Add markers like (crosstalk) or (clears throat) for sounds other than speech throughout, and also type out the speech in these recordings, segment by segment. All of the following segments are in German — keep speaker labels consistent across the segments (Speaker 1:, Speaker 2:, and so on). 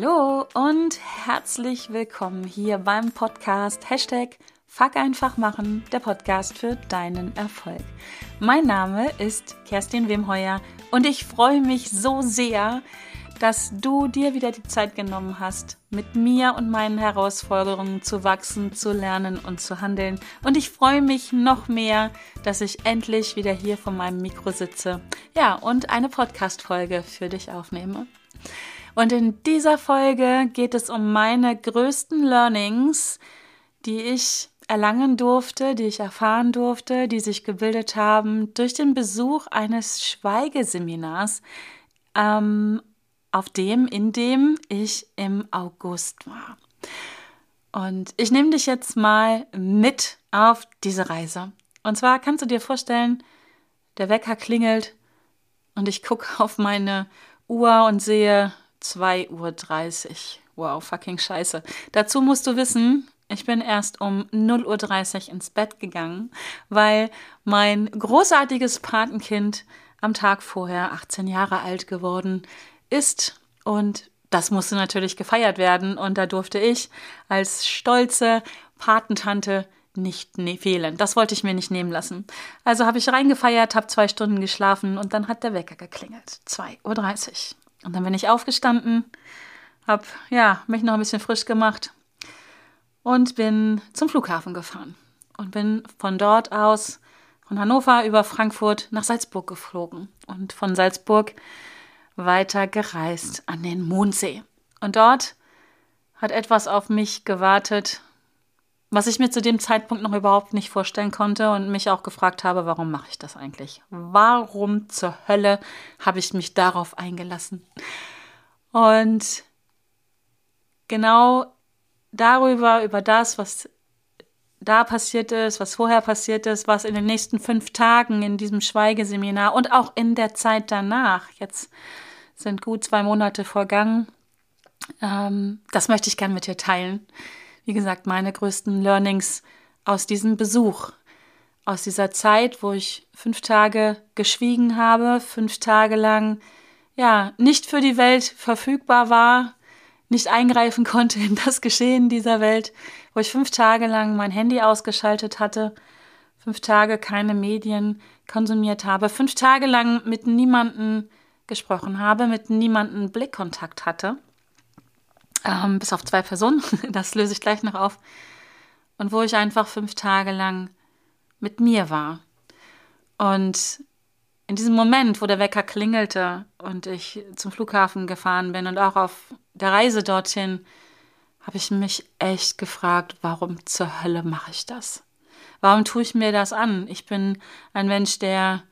Speaker 1: Hallo und herzlich willkommen hier beim Podcast Hashtag Fuck einfach machen, der Podcast für deinen Erfolg. Mein Name ist Kerstin Wemheuer und ich freue mich so sehr, dass du dir wieder die Zeit genommen hast, mit mir und meinen Herausforderungen zu wachsen, zu lernen und zu handeln. Und ich freue mich noch mehr, dass ich endlich wieder hier vor meinem Mikro sitze. Ja, und eine Podcast-Folge für dich aufnehme. Und in dieser Folge geht es um meine größten Learnings, die ich erlangen durfte, die ich erfahren durfte, die sich gebildet haben durch den Besuch eines Schweigeseminars ähm, auf dem, in dem ich im August war. Und ich nehme dich jetzt mal mit auf diese Reise. Und zwar kannst du dir vorstellen, der Wecker klingelt und ich gucke auf meine Uhr und sehe 2.30 Uhr. Wow, fucking scheiße. Dazu musst du wissen, ich bin erst um 0.30 Uhr ins Bett gegangen, weil mein großartiges Patenkind am Tag vorher 18 Jahre alt geworden ist und das musste natürlich gefeiert werden und da durfte ich als stolze Patentante nicht ne fehlen. Das wollte ich mir nicht nehmen lassen. Also habe ich reingefeiert, habe zwei Stunden geschlafen und dann hat der Wecker geklingelt. 2.30 Uhr. Und dann bin ich aufgestanden, habe ja, mich noch ein bisschen frisch gemacht und bin zum Flughafen gefahren und bin von dort aus von Hannover über Frankfurt nach Salzburg geflogen und von Salzburg weiter gereist an den Mondsee. Und dort hat etwas auf mich gewartet, was ich mir zu dem Zeitpunkt noch überhaupt nicht vorstellen konnte und mich auch gefragt habe, warum mache ich das eigentlich? Warum zur Hölle habe ich mich darauf eingelassen? Und genau darüber, über das, was da passiert ist, was vorher passiert ist, was in den nächsten fünf Tagen in diesem Schweigeseminar und auch in der Zeit danach, jetzt sind gut zwei Monate vergangen, ähm, das möchte ich gerne mit dir teilen. Wie gesagt, meine größten Learnings aus diesem Besuch, aus dieser Zeit, wo ich fünf Tage geschwiegen habe, fünf Tage lang ja nicht für die Welt verfügbar war, nicht eingreifen (laughs) konnte in das Geschehen dieser Welt, wo ich fünf Tage lang mein Handy ausgeschaltet hatte, fünf Tage keine Medien konsumiert habe, fünf Tage lang mit niemandem gesprochen habe, mit niemandem Blickkontakt hatte, ähm, bis auf zwei Personen, (laughs) das löse ich gleich noch auf, und wo ich einfach fünf Tage lang mit mir war. Und in diesem Moment, wo der Wecker klingelte und ich zum Flughafen gefahren bin und auch auf der Reise dorthin, habe ich mich echt gefragt, warum zur Hölle mache ich das? Warum tue ich mir das an? Ich bin ein Mensch, der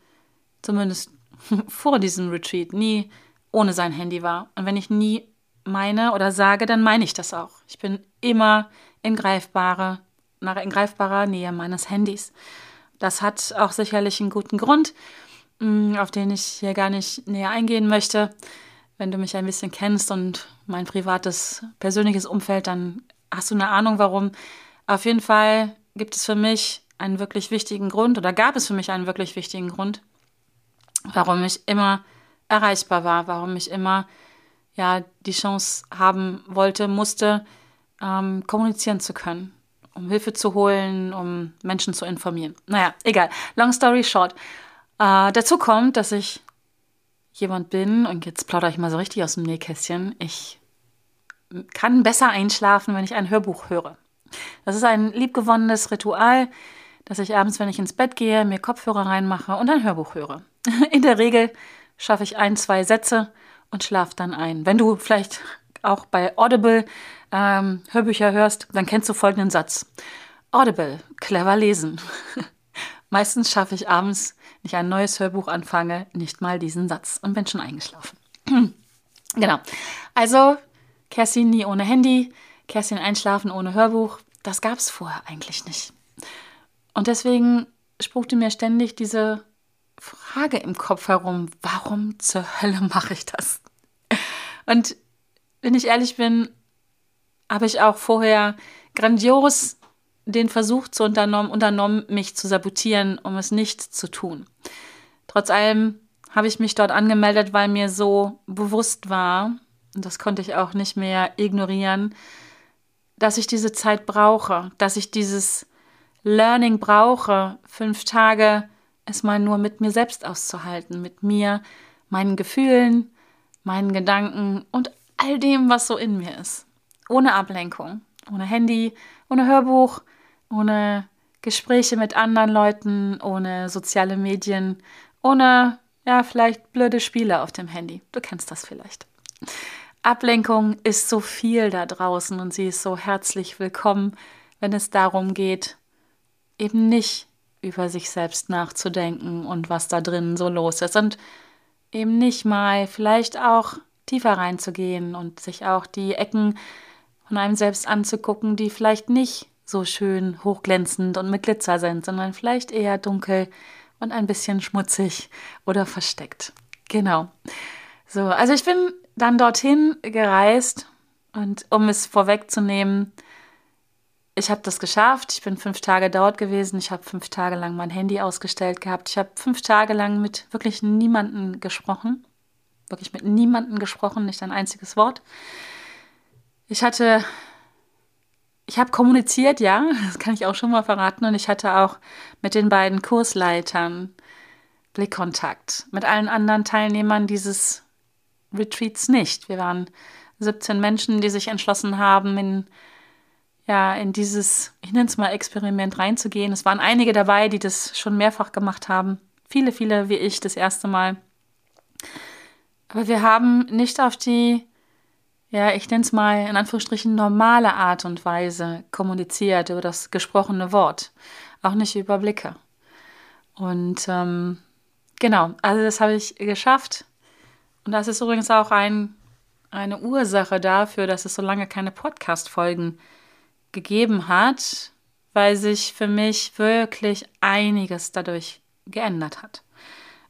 Speaker 1: zumindest (laughs) vor diesem Retreat nie ohne sein Handy war. Und wenn ich nie meine oder sage, dann meine ich das auch. Ich bin immer in greifbarer, in greifbarer Nähe meines Handys. Das hat auch sicherlich einen guten Grund. Mm, auf den ich hier gar nicht näher eingehen möchte. Wenn du mich ein bisschen kennst und mein privates, persönliches Umfeld, dann hast du eine Ahnung, warum. Auf jeden Fall gibt es für mich einen wirklich wichtigen Grund oder gab es für mich einen wirklich wichtigen Grund, warum ich immer erreichbar war, warum ich immer ja die Chance haben wollte, musste, ähm, kommunizieren zu können, um Hilfe zu holen, um Menschen zu informieren. Naja, egal. Long story short. Äh, dazu kommt, dass ich jemand bin, und jetzt plaudere ich mal so richtig aus dem Nähkästchen, ich kann besser einschlafen, wenn ich ein Hörbuch höre. Das ist ein liebgewonnenes Ritual, dass ich abends, wenn ich ins Bett gehe, mir Kopfhörer reinmache und ein Hörbuch höre. (laughs) In der Regel schaffe ich ein, zwei Sätze und schlafe dann ein. Wenn du vielleicht auch bei Audible ähm, Hörbücher hörst, dann kennst du folgenden Satz. Audible, clever lesen. (laughs) Meistens schaffe ich abends ich ein neues Hörbuch anfange, nicht mal diesen Satz und bin schon eingeschlafen. (clears throat) genau. Also, Kerstin nie ohne Handy, Kerstin einschlafen ohne Hörbuch, das gab es vorher eigentlich nicht. Und deswegen spruchte mir ständig diese Frage im Kopf herum, warum zur Hölle mache ich das? Und wenn ich ehrlich bin, habe ich auch vorher grandios den Versuch zu unternommen, unternommen, mich zu sabotieren, um es nicht zu tun. Trotz allem habe ich mich dort angemeldet, weil mir so bewusst war, und das konnte ich auch nicht mehr ignorieren, dass ich diese Zeit brauche, dass ich dieses Learning brauche, fünf Tage es mal nur mit mir selbst auszuhalten, mit mir, meinen Gefühlen, meinen Gedanken und all dem, was so in mir ist. Ohne Ablenkung, ohne Handy, ohne Hörbuch, ohne Gespräche mit anderen Leuten, ohne soziale Medien, ohne, ja, vielleicht blöde Spiele auf dem Handy. Du kennst das vielleicht. Ablenkung ist so viel da draußen und sie ist so herzlich willkommen, wenn es darum geht, eben nicht über sich selbst nachzudenken und was da drin so los ist und eben nicht mal vielleicht auch tiefer reinzugehen und sich auch die Ecken von einem selbst anzugucken, die vielleicht nicht so schön hochglänzend und mit Glitzer sind, sondern vielleicht eher dunkel und ein bisschen schmutzig oder versteckt. Genau. So, also ich bin dann dorthin gereist und um es vorwegzunehmen, ich habe das geschafft. Ich bin fünf Tage dort gewesen. Ich habe fünf Tage lang mein Handy ausgestellt gehabt. Ich habe fünf Tage lang mit wirklich niemandem gesprochen. Wirklich mit niemandem gesprochen, nicht ein einziges Wort. Ich hatte, ich habe kommuniziert, ja, (laughs) das kann ich auch schon mal verraten. Und ich hatte auch mit den beiden Kursleitern Blickkontakt. Mit allen anderen Teilnehmern dieses Retreats nicht. Wir waren 17 Menschen, die sich entschlossen haben, in ja, in dieses, ich nenne es mal Experiment reinzugehen. Es waren einige dabei, die das schon mehrfach gemacht haben. Viele, viele wie ich das erste Mal. Aber wir haben nicht auf die, ja, ich nenne es mal in Anführungsstrichen normale Art und Weise kommuniziert über das gesprochene Wort. Auch nicht über Blicke. Und ähm, genau, also das habe ich geschafft. Und das ist übrigens auch ein, eine Ursache dafür, dass es so lange keine Podcast-Folgen gibt gegeben hat, weil sich für mich wirklich einiges dadurch geändert hat.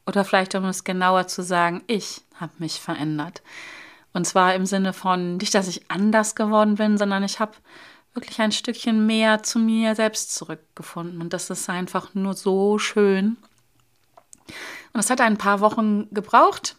Speaker 1: Oder vielleicht, um es genauer zu sagen, ich habe mich verändert. Und zwar im Sinne von nicht, dass ich anders geworden bin, sondern ich habe wirklich ein Stückchen mehr zu mir selbst zurückgefunden. Und das ist einfach nur so schön. Und es hat ein paar Wochen gebraucht,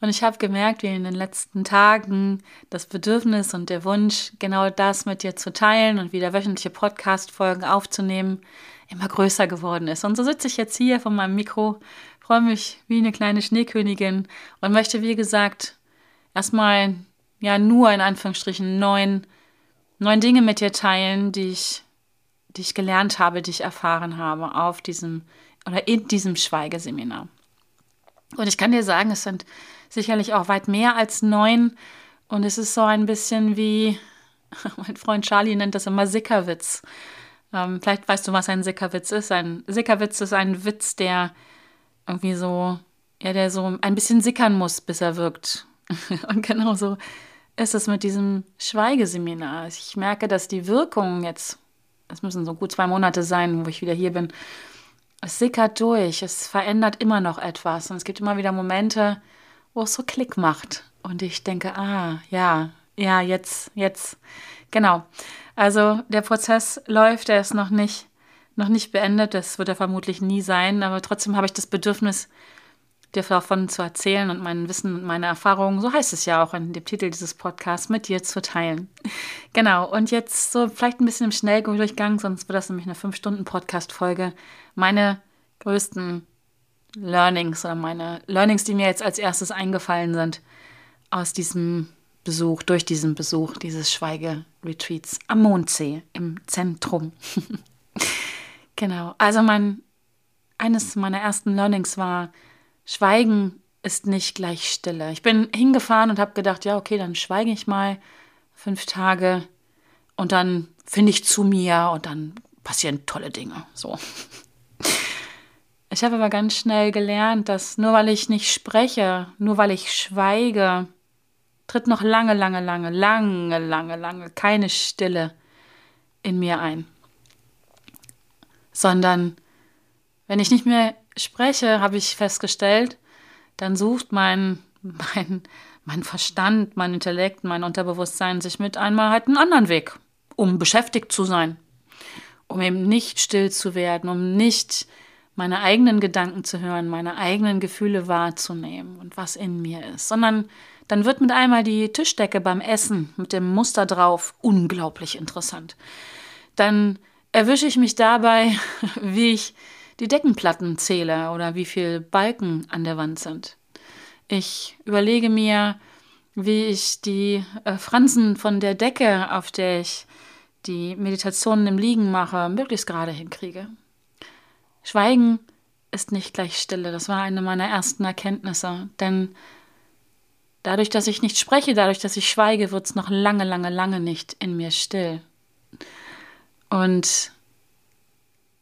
Speaker 1: und ich habe gemerkt, wie in den letzten Tagen das Bedürfnis und der Wunsch, genau das mit dir zu teilen und wieder wöchentliche Podcast-Folgen aufzunehmen, immer größer geworden ist. Und so sitze ich jetzt hier vor meinem Mikro, freue mich wie eine kleine Schneekönigin und möchte, wie gesagt, erstmal ja nur in Anführungsstrichen neun, neun Dinge mit dir teilen, die ich, die ich gelernt habe, die ich erfahren habe auf diesem oder in diesem Schweigeseminar. Und ich kann dir sagen, es sind sicherlich auch weit mehr als neun. Und es ist so ein bisschen wie, (laughs) mein Freund Charlie nennt das immer Sickerwitz. Ähm, vielleicht weißt du, was ein Sickerwitz ist. Ein Sickerwitz ist ein Witz, der irgendwie so, ja, der so ein bisschen sickern muss, bis er wirkt. (laughs) Und genau so ist es mit diesem Schweigeseminar. Ich merke, dass die Wirkung jetzt, es müssen so gut zwei Monate sein, wo ich wieder hier bin, es sickert durch, es verändert immer noch etwas. Und es gibt immer wieder Momente, wo es so Klick macht. Und ich denke, ah, ja, ja, jetzt, jetzt. Genau. Also der Prozess läuft, er ist noch nicht, noch nicht beendet. Das wird er vermutlich nie sein. Aber trotzdem habe ich das Bedürfnis, dir davon zu erzählen und mein Wissen und meine Erfahrungen, so heißt es ja auch in dem Titel dieses Podcasts, mit dir zu teilen. (laughs) Genau, und jetzt so vielleicht ein bisschen im Schnelldurchgang, sonst wird das nämlich eine 5-Stunden-Podcast-Folge. Meine größten Learnings oder meine Learnings, die mir jetzt als erstes eingefallen sind aus diesem Besuch, durch diesen Besuch dieses Schweigeretreats am Mondsee im Zentrum. (laughs) genau. Also mein eines meiner ersten Learnings war Schweigen ist nicht gleich Stille. Ich bin hingefahren und habe gedacht, ja, okay, dann schweige ich mal fünf Tage und dann finde ich zu mir und dann passieren tolle Dinge. So. Ich habe aber ganz schnell gelernt, dass nur weil ich nicht spreche, nur weil ich schweige, tritt noch lange, lange, lange, lange, lange, lange keine Stille in mir ein. Sondern wenn ich nicht mehr spreche, habe ich festgestellt, dann sucht mein, (laughs) mein, mein Verstand, mein Intellekt, mein Unterbewusstsein sich mit einmal halt einen anderen Weg, um beschäftigt zu sein, um eben nicht still zu werden, um nicht meine eigenen Gedanken zu hören, meine eigenen Gefühle wahrzunehmen und was in mir ist, sondern dann wird mit einmal die Tischdecke beim Essen mit dem Muster drauf unglaublich interessant. Dann erwische ich mich dabei, (laughs) wie ich die Deckenplatten zähle oder wie viele Balken an der Wand sind. Ich überlege mir, wie ich die äh, Fransen von der Decke, auf der ich die Meditationen im Liegen mache, möglichst gerade hinkriege. Schweigen ist nicht gleich Stille. Das war eine meiner ersten Erkenntnisse. Denn dadurch, dass ich nicht spreche, dadurch, dass ich schweige, wird es noch lange, lange, lange nicht in mir still. Und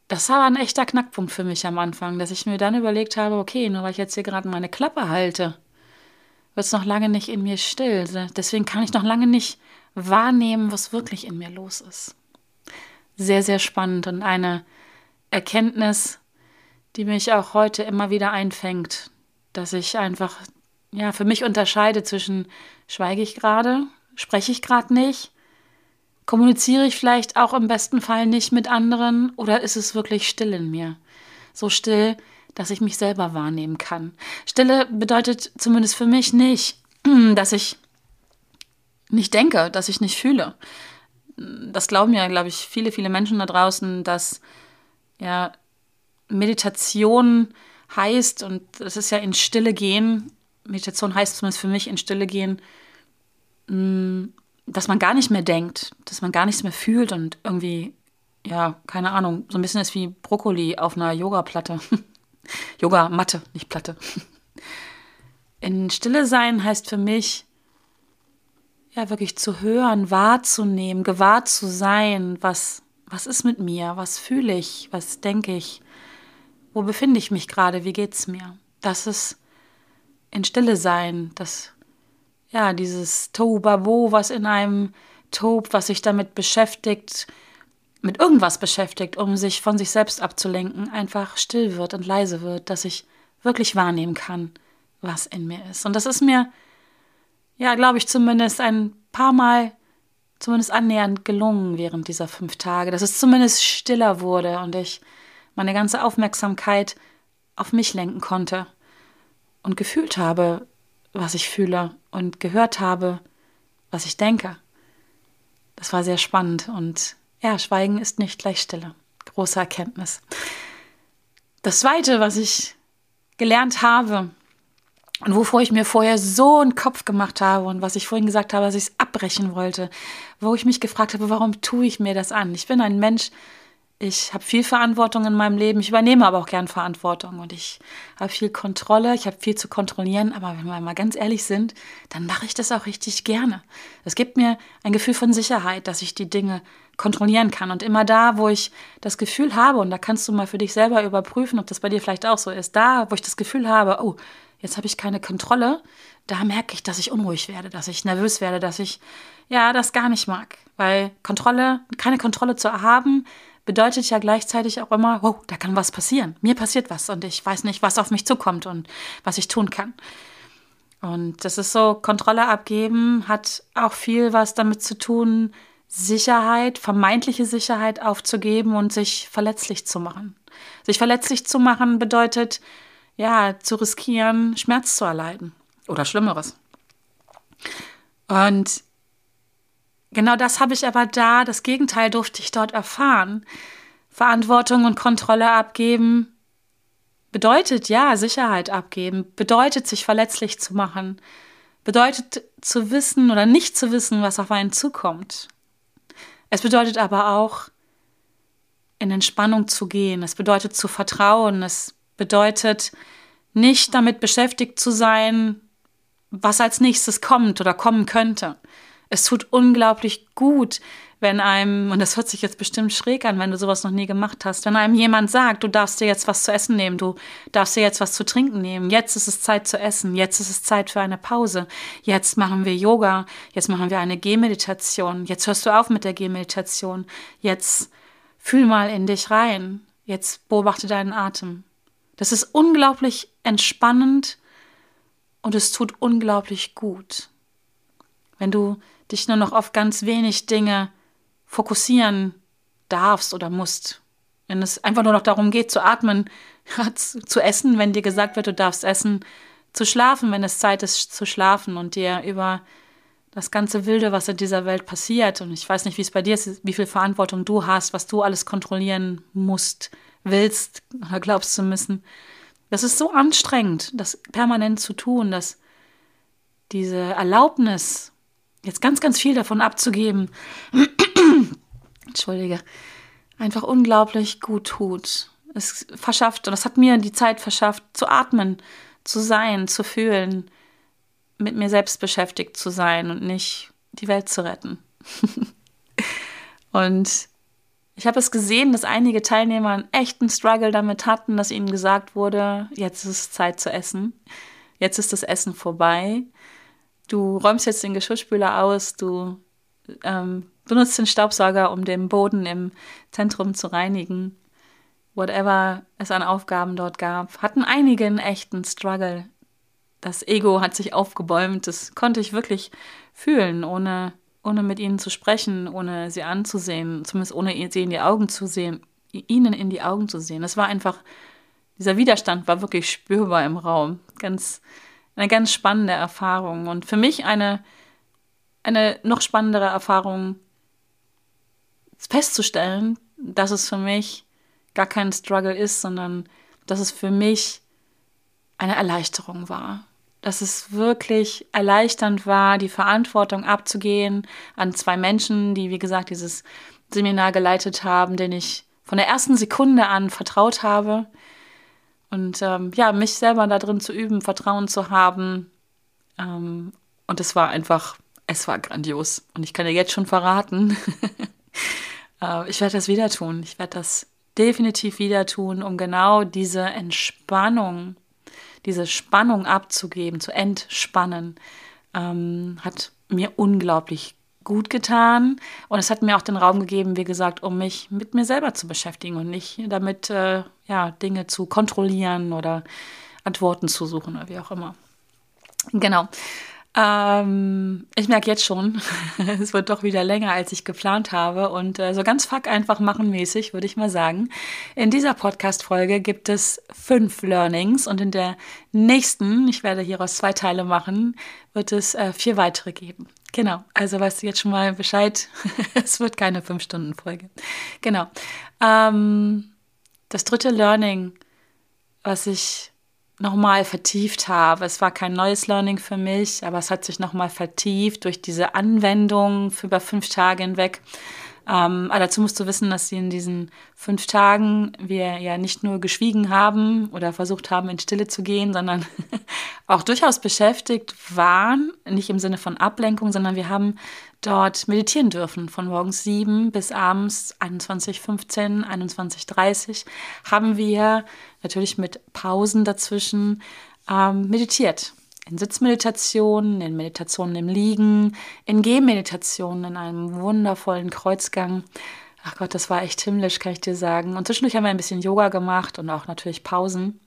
Speaker 1: das war ein echter Knackpunkt für mich am Anfang, dass ich mir dann überlegt habe, okay, nur weil ich jetzt hier gerade meine Klappe halte, wird es noch lange nicht in mir still. Deswegen kann ich noch lange nicht wahrnehmen, was wirklich in mir los ist. Sehr, sehr spannend und eine Erkenntnis, die mich auch heute immer wieder einfängt, dass ich einfach ja für mich unterscheide zwischen schweige ich gerade, spreche ich gerade nicht, kommuniziere ich vielleicht auch im besten Fall nicht mit anderen oder ist es wirklich still in mir? So still, dass ich mich selber wahrnehmen kann. Stille bedeutet zumindest für mich nicht, (clears throat) dass ich nicht denke, dass ich nicht fühle. Das glauben ja, glaube ich, viele, viele Menschen da draußen, dass ja Meditation heißt, und das ist ja in Stille gehen, Meditation heißt zumindest für mich in Stille gehen, mm, dass man gar nicht mehr denkt, dass man gar nichts mehr fühlt und irgendwie, ja, keine Ahnung, so ein bisschen ist wie Brokkoli auf einer Yoga-Platte. (laughs) Yoga-Matte, nicht Platte. (laughs) In Stille sein heißt für mich, ja, wirklich zu hören, wahrzunehmen, gewahr zu sein, was, was ist mit mir, was fühle ich, was denke ich, wo befinde ich mich gerade? Wie geht's mir? Das ist in Stille sein, das, ja, dieses Tohu was in einem tobt, was sich damit beschäftigt, mit irgendwas beschäftigt, um sich von sich selbst abzulenken, einfach still wird und leise wird, dass ich wirklich wahrnehmen kann, was in mir ist. Und das ist mir, ja, glaube ich, zumindest ein paar Mal zumindest annähernd gelungen während dieser fünf Tage, dass es zumindest stiller wurde und ich meine ganze Aufmerksamkeit auf mich lenken konnte und gefühlt habe, was ich fühle und gehört habe, was ich denke. Das war sehr spannend und ja, Schweigen ist nicht gleich Stille. Große Erkenntnis. Das Zweite, was ich gelernt habe und wovor ich mir vorher so einen Kopf gemacht habe und was ich vorhin gesagt habe, dass ich es abbrechen wollte, wo ich mich gefragt habe, warum tue ich mir das an? Ich bin ein Mensch, ich habe viel Verantwortung in meinem Leben, ich übernehme aber auch gern Verantwortung und ich habe viel Kontrolle, ich habe viel zu kontrollieren, aber wenn wir mal ganz ehrlich sind, dann mache ich das auch richtig gerne. Es gibt mir ein Gefühl von Sicherheit, dass ich die Dinge kontrollieren kann. Und immer da, wo ich das Gefühl habe, und da kannst du mal für dich selber überprüfen, ob das bei dir vielleicht auch so ist, da, wo ich das Gefühl habe, oh, jetzt habe ich keine Kontrolle, da merke ich, dass ich unruhig werde, dass ich nervös werde, dass ich ja das gar nicht mag, weil Kontrolle, keine Kontrolle zu haben, bedeutet ja gleichzeitig auch immer, wow, da kann was passieren. Mir passiert was und ich weiß nicht, was auf mich zukommt und was ich tun kann. Und das ist so, Kontrolle abgeben hat auch viel was damit zu tun, Sicherheit, vermeintliche Sicherheit aufzugeben und sich verletzlich zu machen. Sich verletzlich zu machen bedeutet, ja, zu riskieren, Schmerz zu erleiden oder Schlimmeres. Und Genau das habe ich aber da, das Gegenteil durfte ich dort erfahren. Verantwortung und Kontrolle abgeben bedeutet ja Sicherheit abgeben, bedeutet sich verletzlich zu machen, bedeutet zu wissen oder nicht zu wissen, was auf einen zukommt. Es bedeutet aber auch in Entspannung zu gehen, es bedeutet zu vertrauen, es bedeutet nicht damit beschäftigt zu sein, was als nächstes kommt oder kommen könnte. Es tut unglaublich gut, wenn einem, und das hört sich jetzt bestimmt schräg an, wenn du sowas noch nie gemacht hast, wenn einem jemand sagt, du darfst dir jetzt was zu essen nehmen, du darfst dir jetzt was zu trinken nehmen, jetzt ist es Zeit zu essen, jetzt ist es Zeit für eine Pause, jetzt machen wir Yoga, jetzt machen wir eine Gehmeditation, jetzt hörst du auf mit der Gehmeditation, jetzt fühl mal in dich rein, jetzt beobachte deinen Atem. Das ist unglaublich entspannend und es tut unglaublich gut. Wenn du dich nur noch auf ganz wenig Dinge fokussieren darfst oder musst. Wenn es einfach nur noch darum geht, zu atmen, (laughs) zu essen, wenn dir gesagt wird, du darfst essen, zu schlafen, wenn es Zeit ist zu schlafen und dir über das ganze Wilde, was in dieser Welt passiert, und ich weiß nicht, wie es bei dir ist, wie viel Verantwortung du hast, was du alles kontrollieren musst, willst oder glaubst zu müssen. Das ist so anstrengend, das permanent zu tun, dass diese Erlaubnis, jetzt ganz, ganz viel davon abzugeben, (clears throat) Entschuldige, einfach unglaublich gut tut. Es verschafft, und das hat mir die Zeit verschafft, zu atmen, zu sein, zu fühlen, mit mir selbst beschäftigt zu sein und nicht die Welt zu retten. (laughs) und ich habe es gesehen, dass einige Teilnehmer einen echten Struggle damit hatten, dass ihnen gesagt wurde, jetzt ist es Zeit zu essen. Jetzt ist das Essen vorbei. Du räumst jetzt den Geschirrspüler aus, du ähm, benutzt den Staubsauger, um den Boden im Zentrum zu reinigen. Whatever es an Aufgaben dort gab, hatten einige einen echten Struggle das Ego hat sich aufgebäumt. Das konnte ich wirklich fühlen, ohne, ohne mit ihnen zu sprechen, ohne sie anzusehen, zumindest ohne sie in die Augen zu sehen, ihnen in die Augen zu sehen. Das war einfach, dieser Widerstand war wirklich spürbar im Raum. Ganz, eine ganz spannende Erfahrung. Und für mich eine, eine noch spannendere Erfahrung festzustellen, dass es für mich gar kein Struggle ist, sondern dass es für mich eine Erleichterung war dass es wirklich erleichternd war, die Verantwortung abzugehen an zwei Menschen, die, wie gesagt, dieses Seminar geleitet haben, denen ich von der ersten Sekunde an vertraut habe. Und ähm, ja, mich selber da drin zu üben, Vertrauen zu haben. Ähm, und es war einfach, es war grandios. Und ich kann dir jetzt schon verraten, (laughs) äh, ich werde das wieder tun. Ich werde das definitiv wieder tun, um genau diese Entspannung diese Spannung abzugeben, zu entspannen, ähm, hat mir unglaublich gut getan. Und es hat mir auch den Raum gegeben, wie gesagt, um mich mit mir selber zu beschäftigen und nicht damit, äh, ja, Dinge zu kontrollieren oder Antworten zu suchen oder wie auch immer. Genau. Ähm, ich merke jetzt schon, (laughs) es wird doch wieder länger, als ich geplant habe. Und äh, so ganz fuck einfach machen mäßig, würde ich mal sagen. In dieser Podcast-Folge gibt es fünf Learnings und in der nächsten, ich werde hieraus zwei Teile machen, wird es äh, vier weitere geben. Genau, also weißt du jetzt schon mal Bescheid. (laughs) es wird keine fünf-Stunden-Folge. Genau. Ähm, das dritte Learning, was ich nochmal vertieft habe. Es war kein neues Learning für mich, aber es hat sich nochmal vertieft durch diese Anwendung für über fünf Tage hinweg. Ähm, aber dazu musst du wissen, dass sie in diesen fünf Tagen wir ja nicht nur geschwiegen haben oder versucht haben, in Stille zu gehen, sondern (laughs) auch durchaus beschäftigt waren, nicht im Sinne von Ablenkung, sondern wir haben dort meditieren dürfen. Von morgens sieben bis abends 21.15, 21.30 haben wir natürlich mit Pausen dazwischen ähm, meditiert in Sitzmeditationen, in Meditationen im Liegen, in Gehmeditationen, in einem wundervollen Kreuzgang. Ach Gott, das war echt himmlisch, kann ich dir sagen. Und zwischendurch haben wir ein bisschen Yoga gemacht und auch natürlich Pausen.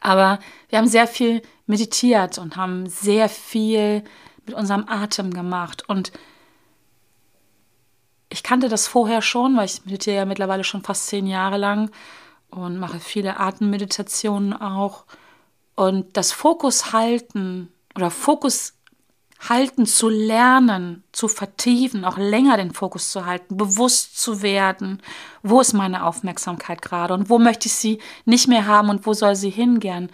Speaker 1: Aber wir haben sehr viel meditiert und haben sehr viel mit unserem Atem gemacht. Und ich kannte das vorher schon, weil ich meditiere ja mittlerweile schon fast zehn Jahre lang und mache viele Atemmeditationen auch. Und das Fokus halten oder Fokus halten zu lernen, zu vertiefen, auch länger den Fokus zu halten, bewusst zu werden, wo ist meine Aufmerksamkeit gerade und wo möchte ich sie nicht mehr haben und wo soll sie hingehen.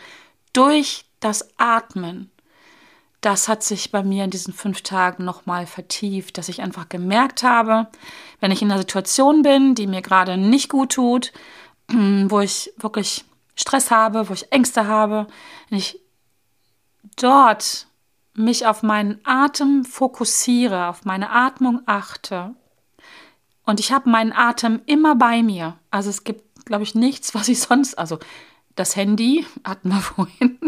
Speaker 1: Durch das Atmen, das hat sich bei mir in diesen fünf Tagen nochmal vertieft, dass ich einfach gemerkt habe, wenn ich in einer Situation bin, die mir gerade nicht gut tut, (clears throat) wo ich wirklich Stress habe, wo ich Ängste habe, wenn ich dort mich auf meinen Atem fokussiere, auf meine Atmung achte und ich habe meinen Atem immer bei mir. Also es gibt, glaube ich, nichts, was ich sonst, also das Handy hatten wir (laughs) vorhin.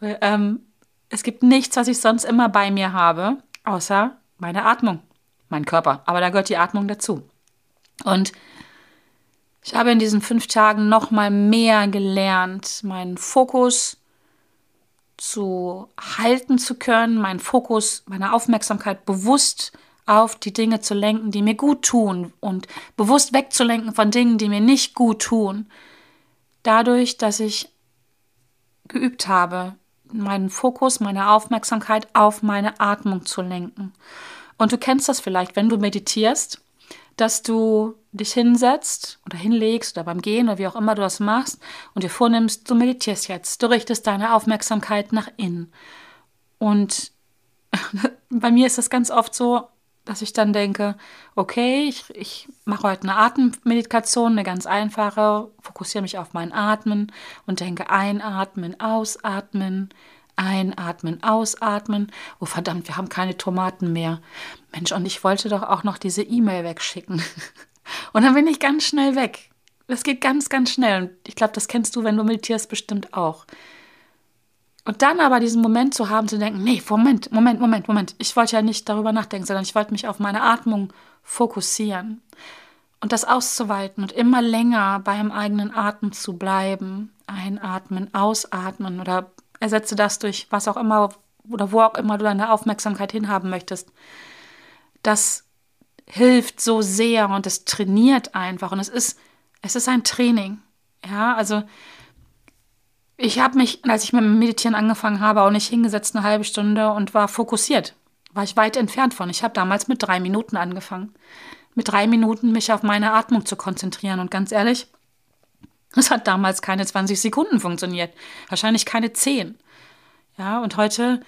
Speaker 1: ähm, es gibt nichts, was ich sonst immer bei mir habe, außer meine Atmung, mein Körper. Aber da gehört die Atmung dazu. Und ich habe in diesen fünf Tagen noch mal mehr gelernt, meinen Fokus zu halten zu können, meinen Fokus, meine Aufmerksamkeit bewusst auf die Dinge zu lenken, die mir gut tun und bewusst wegzulenken von Dingen, die mir nicht gut tun. Dadurch, dass ich geübt habe, meinen Fokus, meine Aufmerksamkeit auf meine Atmung zu lenken. Und du kennst das vielleicht, wenn du meditierst, dass du dich hinsetzt oder hinlegst oder beim Gehen oder wie auch immer du das machst und dir vornimmst, du meditierst jetzt, du richtest deine Aufmerksamkeit nach innen. Und (laughs) bei mir ist das ganz oft so, dass ich dann denke, okay, ich, ich mache heute eine Atemmeditation, eine ganz einfache, fokussiere mich auf mein Atmen und denke einatmen, ausatmen, einatmen, ausatmen. Oh verdammt, wir haben keine Tomaten mehr. Mensch, und ich wollte doch auch noch diese E-Mail wegschicken. (laughs) Und dann bin ich ganz schnell weg. Das geht ganz, ganz schnell. Und ich glaube, das kennst du, wenn du meditierst, bestimmt auch. Und dann aber diesen Moment zu haben, zu denken, nee, Moment, Moment, Moment, Moment. Ich wollte ja nicht darüber nachdenken, sondern ich wollte mich auf meine Atmung fokussieren. Und das auszuweiten und immer länger beim eigenen Atem zu bleiben. Einatmen, ausatmen oder ersetze das durch was auch immer oder wo auch immer du deine Aufmerksamkeit hinhaben möchtest. Das hilft so sehr und es trainiert einfach und es ist, es ist ein Training. Ja, also ich habe mich, als ich mit dem Meditieren angefangen habe, auch nicht hingesetzt eine halbe Stunde und war fokussiert. War ich weit entfernt von. Ich habe damals mit drei Minuten angefangen. Mit drei Minuten mich auf meine Atmung zu konzentrieren. Und ganz ehrlich, es hat damals keine 20 Sekunden funktioniert. Wahrscheinlich keine 10. Ja, und heute,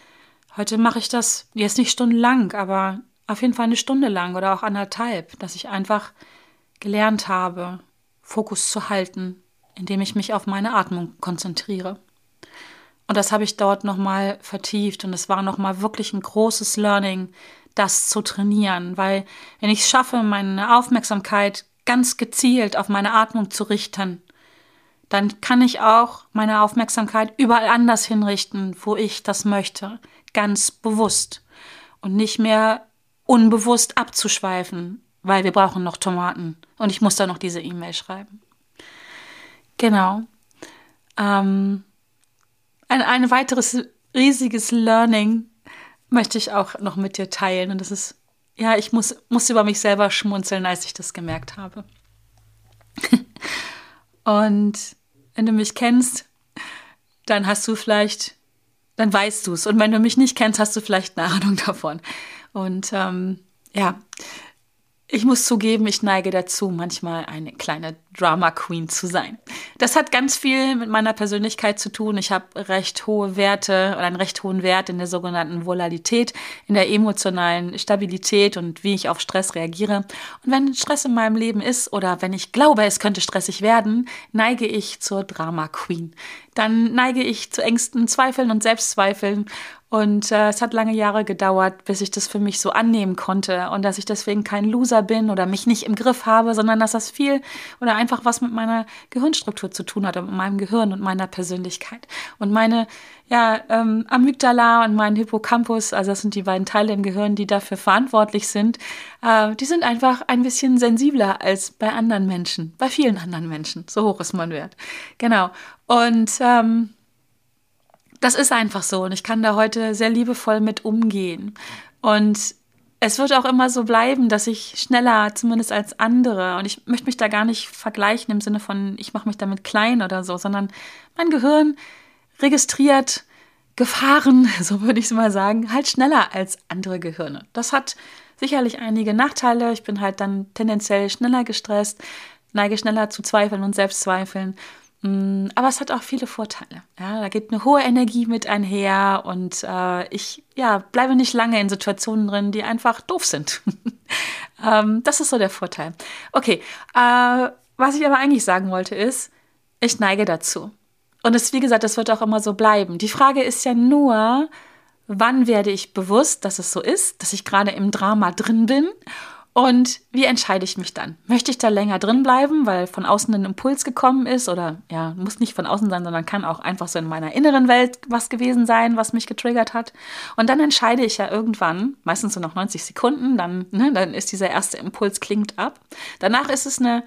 Speaker 1: heute mache ich das jetzt nicht stundenlang, aber auf jeden Fall eine Stunde lang oder auch anderthalb, dass ich einfach gelernt habe, Fokus zu halten, indem ich mich auf meine Atmung konzentriere. Und das habe ich dort nochmal vertieft und es war nochmal wirklich ein großes Learning, das zu trainieren, weil wenn ich es schaffe, meine Aufmerksamkeit ganz gezielt auf meine Atmung zu richten, dann kann ich auch meine Aufmerksamkeit überall anders hinrichten, wo ich das möchte, ganz bewusst und nicht mehr unbewusst abzuschweifen, weil wir brauchen noch Tomaten und ich muss da noch diese E-Mail schreiben. Genau. Ähm, ein, ein weiteres riesiges Learning möchte ich auch noch mit dir teilen. Und das ist, ja, ich muss, muss über mich selber schmunzeln, als ich das gemerkt habe. (laughs) und wenn du mich kennst, dann hast du vielleicht, dann weißt du es. Und wenn du mich nicht kennst, hast du vielleicht eine Ahnung davon. Und ähm, ja, ich muss zugeben, ich neige dazu, manchmal eine kleine Drama Queen zu sein. Das hat ganz viel mit meiner Persönlichkeit zu tun. Ich habe recht hohe Werte oder einen recht hohen Wert in der sogenannten Volatilität, in der emotionalen Stabilität und wie ich auf Stress reagiere. Und wenn Stress in meinem Leben ist oder wenn ich glaube, es könnte stressig werden, neige ich zur Drama Queen. Dann neige ich zu Ängsten, Zweifeln und Selbstzweifeln und äh, es hat lange Jahre gedauert, bis ich das für mich so annehmen konnte und dass ich deswegen kein Loser bin oder mich nicht im Griff habe, sondern dass das viel oder einfach was mit meiner Gehirnstruktur zu tun hat und mit meinem Gehirn und meiner Persönlichkeit. Und meine ja, ähm, Amygdala und mein Hippocampus, also das sind die beiden Teile im Gehirn, die dafür verantwortlich sind, äh, die sind einfach ein bisschen sensibler als bei anderen Menschen, bei vielen anderen Menschen. So hoch ist mein Wert. Genau. Und ähm, das ist einfach so und ich kann da heute sehr liebevoll mit umgehen. Und es wird auch immer so bleiben, dass ich schneller, zumindest als andere, und ich möchte mich da gar nicht vergleichen im Sinne von, ich mache mich damit klein oder so, sondern mein Gehirn registriert Gefahren, (laughs) so würde ich es mal sagen, halt schneller als andere Gehirne. Das hat sicherlich einige Nachteile. Ich bin halt dann tendenziell schneller gestresst, neige schneller zu Zweifeln und Selbstzweifeln. Mm, aber es hat auch viele Vorteile. Ja, da geht eine hohe Energie mit einher und äh, ich ja, bleibe nicht lange in Situationen drin, die einfach doof sind. (laughs) ähm, das ist so der Vorteil. Okay, äh, was ich aber eigentlich sagen wollte ist, ich neige dazu. Und es, wie gesagt, das wird auch immer so bleiben. Die Frage ist ja nur, wann werde ich bewusst, dass es so ist, dass ich gerade im Drama drin bin und wie entscheide ich mich dann? Möchte ich da länger drin bleiben, weil von außen ein Impuls gekommen ist? Oder ja, muss nicht von außen sein, sondern kann auch einfach so in meiner inneren Welt was gewesen sein, was mich getriggert hat. Und dann entscheide ich ja irgendwann, meistens so nach 90 Sekunden, dann, ne, dann ist dieser erste Impuls klingt ab. Danach ist es eine,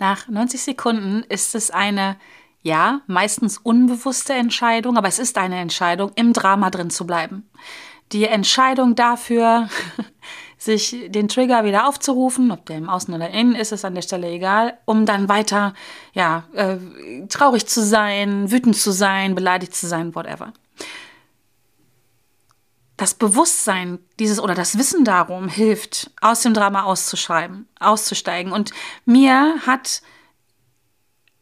Speaker 1: nach 90 Sekunden ist es eine, ja, meistens unbewusste Entscheidung, aber es ist eine Entscheidung, im Drama drin zu bleiben. Die Entscheidung dafür, (laughs) sich den Trigger wieder aufzurufen, ob der im Außen oder innen ist, ist an der Stelle egal, um dann weiter, ja, äh, traurig zu sein, wütend zu sein, beleidigt zu sein, whatever. Das Bewusstsein dieses oder das Wissen darum hilft, aus dem Drama auszuschreiben, auszusteigen. Und mir hat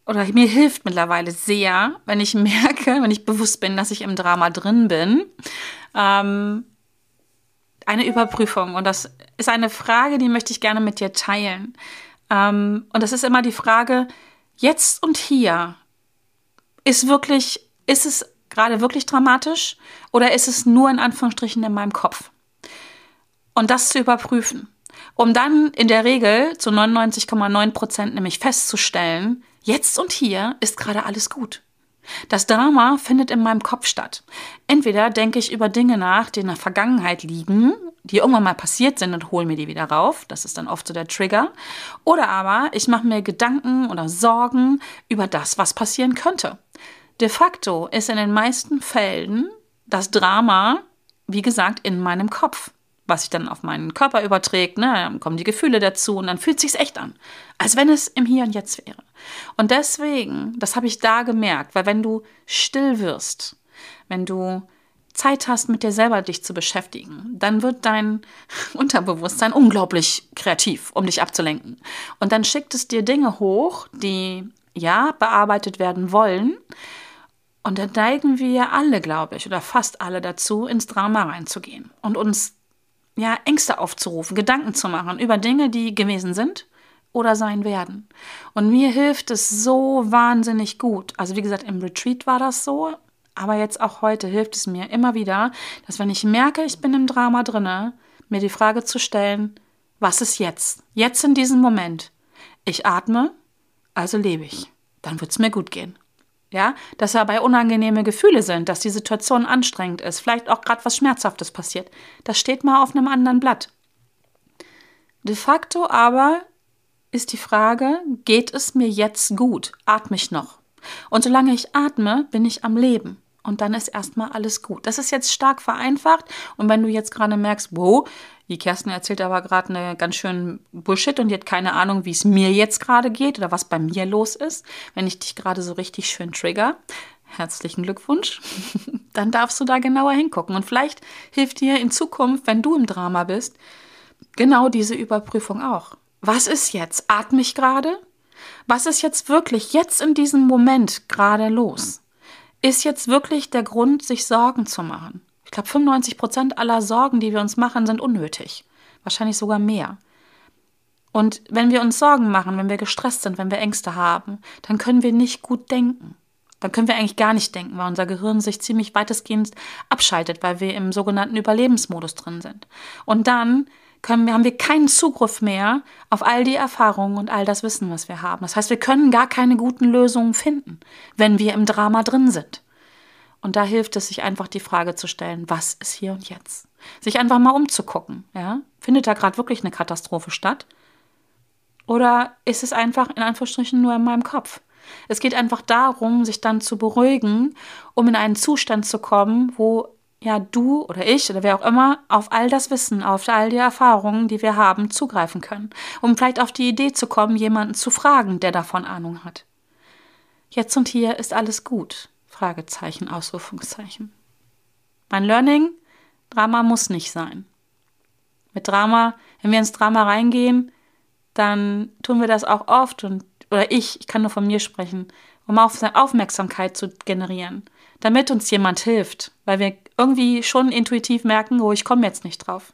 Speaker 1: oder mir hilft mittlerweile sehr, wenn ich (laughs) merke, wenn ich bewusst bin, dass ich im Drama drin bin, ähm, eine Überprüfung. Und das ist eine Frage, die möchte ich gerne mit dir teilen. Ähm, und das ist immer die Frage, jetzt und hier, ist wirklich, ist es gerade wirklich dramatisch oder ist es nur in Anführungsstrichen in meinem Kopf? Und das zu überprüfen, um dann in der Regel zu 99,9 Prozent nämlich festzustellen, Jetzt und hier ist gerade alles gut. Das Drama findet in meinem Kopf statt. Entweder denke ich über Dinge nach, die in der Vergangenheit liegen, die irgendwann mal passiert sind und hole mir die wieder rauf. Das ist dann oft so der Trigger. Oder aber ich mache mir Gedanken oder Sorgen über das, was passieren könnte. De facto ist in den meisten Fällen das Drama, wie gesagt, in meinem Kopf was sich dann auf meinen Körper überträgt, ne, dann kommen die Gefühle dazu und dann fühlt sich's echt an, als wenn es im Hier und Jetzt wäre. Und deswegen, das habe ich da gemerkt, weil wenn du still wirst, wenn du Zeit hast, mit dir selber dich zu beschäftigen, dann wird dein (laughs) Unterbewusstsein unglaublich kreativ, um dich abzulenken. Und dann schickt es dir Dinge hoch, die ja bearbeitet werden wollen. Und dann neigen wir alle, glaube ich, oder fast alle dazu, ins Drama reinzugehen und uns ja, Ängste aufzurufen, Gedanken zu machen über Dinge, die gewesen sind oder sein werden. Und mir hilft es so wahnsinnig gut. Also wie gesagt, im Retreat war das so, aber jetzt auch heute hilft es mir immer wieder, dass wenn ich merke, ich bin im Drama drinne, mir die Frage zu stellen, was ist jetzt? Jetzt in diesem Moment. Ich atme, also lebe ich. Dann wird es mir gut gehen ja, dass dabei unangenehme Gefühle sind, dass die Situation anstrengend ist, vielleicht auch gerade was Schmerzhaftes passiert. Das steht mal auf einem anderen Blatt. De facto aber ist die Frage, geht es mir jetzt gut? Atme ich noch? Und solange ich atme, bin ich am Leben. Und dann ist erstmal alles gut. Das ist jetzt stark vereinfacht. Und wenn du jetzt gerade merkst, wow, die Kerstin erzählt aber gerade eine ganz schön Bullshit und die hat keine Ahnung, wie es mir jetzt gerade geht oder was bei mir los ist. Wenn ich dich gerade so richtig schön trigger, herzlichen Glückwunsch. (laughs) Dann darfst du da genauer hingucken. Und vielleicht hilft dir in Zukunft, wenn du im Drama bist, genau diese Überprüfung auch. Was ist jetzt? Atme ich gerade? Was ist jetzt wirklich jetzt in diesem Moment gerade los? Ist jetzt wirklich der Grund, sich Sorgen zu machen? Ich glaube, 95 Prozent aller Sorgen, die wir uns machen, sind unnötig. Wahrscheinlich sogar mehr. Und wenn wir uns Sorgen machen, wenn wir gestresst sind, wenn wir Ängste haben, dann können wir nicht gut denken. Dann können wir eigentlich gar nicht denken, weil unser Gehirn sich ziemlich weitestgehend abschaltet, weil wir im sogenannten Überlebensmodus drin sind. Und dann können haben wir keinen Zugriff mehr auf all die Erfahrungen und all das Wissen, was wir haben. Das heißt, wir können gar keine guten Lösungen finden, wenn wir im Drama drin sind. Und da hilft es, sich einfach die Frage zu stellen, was ist hier und jetzt? Sich einfach mal umzugucken, ja? Findet da gerade wirklich eine Katastrophe statt? Oder ist es einfach in Anführungsstrichen nur in meinem Kopf? Es geht einfach darum, sich dann zu beruhigen, um in einen Zustand zu kommen, wo ja du oder ich oder wer auch immer auf all das Wissen, auf all die Erfahrungen, die wir haben, zugreifen können. Um vielleicht auf die Idee zu kommen, jemanden zu fragen, der davon Ahnung hat. Jetzt und hier ist alles gut. Fragezeichen, Ausrufungszeichen. Mein Learning, Drama muss nicht sein. Mit Drama, wenn wir ins Drama reingehen, dann tun wir das auch oft und oder ich, ich kann nur von mir sprechen, um Aufmerksamkeit zu generieren, damit uns jemand hilft, weil wir irgendwie schon intuitiv merken, oh, ich komme jetzt nicht drauf.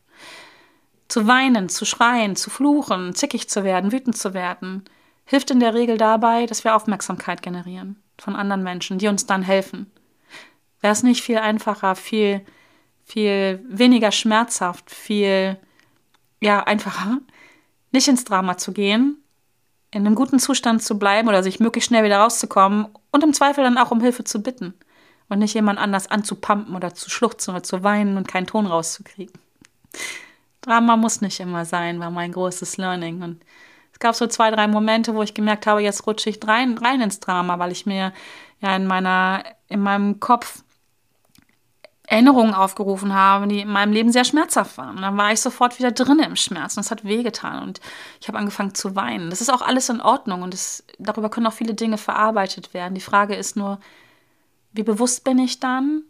Speaker 1: Zu weinen, zu schreien, zu fluchen, zickig zu werden, wütend zu werden, hilft in der Regel dabei, dass wir Aufmerksamkeit generieren von anderen Menschen, die uns dann helfen. Wäre es nicht viel einfacher, viel, viel weniger schmerzhaft, viel, ja, einfacher, nicht ins Drama zu gehen, in einem guten Zustand zu bleiben oder sich möglichst schnell wieder rauszukommen und im Zweifel dann auch um Hilfe zu bitten und nicht jemand anders anzupumpen oder zu schluchzen oder zu weinen und keinen Ton rauszukriegen. Drama muss nicht immer sein, war mein großes Learning und es gab so zwei, drei Momente, wo ich gemerkt habe, jetzt rutsche ich rein, rein ins Drama, weil ich mir ja in meiner, in meinem Kopf Erinnerungen aufgerufen haben, die in meinem Leben sehr schmerzhaft waren. Und dann war ich sofort wieder drin im Schmerz und es hat wehgetan und ich habe angefangen zu weinen. Das ist auch alles in Ordnung und das, darüber können auch viele Dinge verarbeitet werden. Die Frage ist nur, wie bewusst bin ich dann?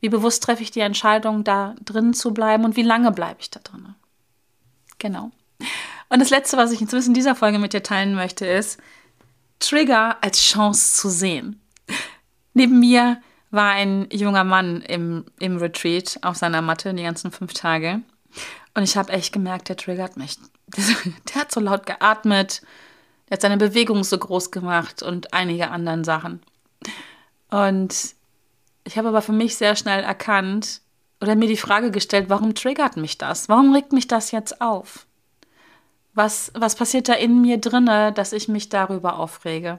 Speaker 1: Wie bewusst treffe ich die Entscheidung, da drin zu bleiben und wie lange bleibe ich da drin? Genau. Und das Letzte, was ich inzwischen in dieser Folge mit dir teilen möchte, ist, Trigger als Chance zu sehen. Neben mir war ein junger Mann im, im Retreat auf seiner Matte die ganzen fünf Tage. Und ich habe echt gemerkt, der triggert mich. Der hat so laut geatmet, der hat seine Bewegung so groß gemacht und einige anderen Sachen. Und ich habe aber für mich sehr schnell erkannt oder mir die Frage gestellt, warum triggert mich das? Warum regt mich das jetzt auf? Was, was passiert da in mir drinne, dass ich mich darüber aufrege?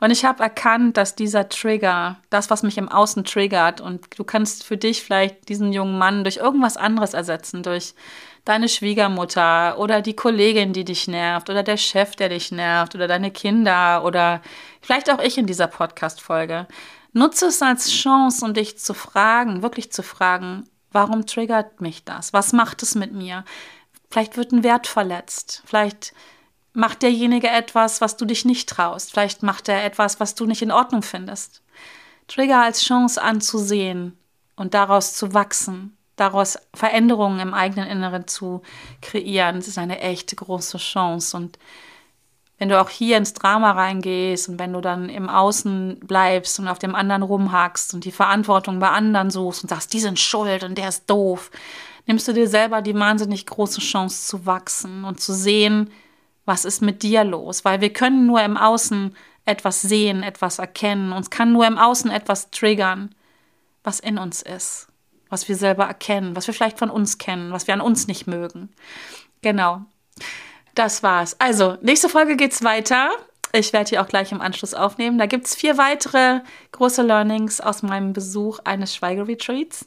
Speaker 1: Und ich habe erkannt, dass dieser Trigger, das, was mich im Außen triggert, und du kannst für dich vielleicht diesen jungen Mann durch irgendwas anderes ersetzen, durch deine Schwiegermutter oder die Kollegin, die dich nervt, oder der Chef, der dich nervt, oder deine Kinder, oder vielleicht auch ich in dieser Podcast-Folge. Nutze es als Chance, um dich zu fragen, wirklich zu fragen, warum triggert mich das? Was macht es mit mir? Vielleicht wird ein Wert verletzt. Vielleicht macht derjenige etwas, was du dich nicht traust. Vielleicht macht er etwas, was du nicht in Ordnung findest. Trigger als Chance anzusehen und daraus zu wachsen, daraus Veränderungen im eigenen Inneren zu kreieren, das ist eine echte große Chance. Und wenn du auch hier ins Drama reingehst und wenn du dann im Außen bleibst und auf dem anderen rumhackst und die Verantwortung bei anderen suchst und sagst, die sind schuld und der ist doof, nimmst du dir selber die wahnsinnig große Chance zu wachsen und zu sehen, was ist mit dir los? Weil wir können nur im Außen etwas sehen, etwas erkennen. Uns kann nur im Außen etwas triggern, was in uns ist, was wir selber erkennen, was wir vielleicht von uns kennen, was wir an uns nicht mögen. Genau. Das war's. Also, nächste Folge geht's weiter. Ich werde die auch gleich im Anschluss aufnehmen. Da gibt es vier weitere große Learnings aus meinem Besuch eines Schweigeretreats.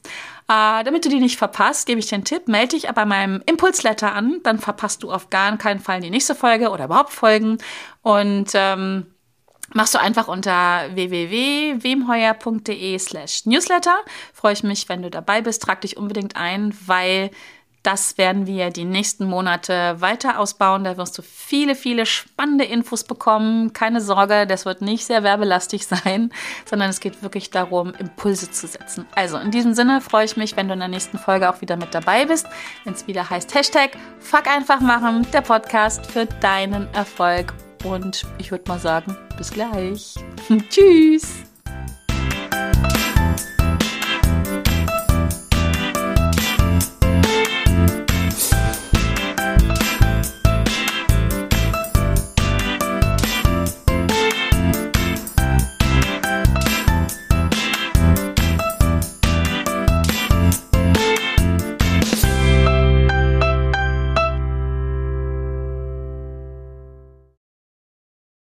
Speaker 1: Äh, damit du die nicht verpasst, gebe ich einen Tipp. Melde dich bei meinem Impulsletter an. Dann verpasst du auf gar keinen Fall die nächste Folge oder überhaupt Folgen. Und ähm, machst du einfach unter www.wemheuer.de slash newsletter. Freue ich mich, wenn du dabei bist. Trag dich unbedingt ein, weil das werden wir die nächsten Monate weiter ausbauen. Da wirst du viele, viele spannende Infos bekommen. Keine Sorge, das wird nicht sehr werbelastig (laughs) sein, sondern es geht wirklich darum, Impulse zu setzen. Also in diesem Sinne freue ich mich, wenn du in der nächsten Folge auch wieder mit dabei bist, wenn es wieder heißt Hashtag Fuck einfach machen, der Podcast für deinen Erfolg. Und ich würde mal sagen, bis gleich. (laughs) Tschüss.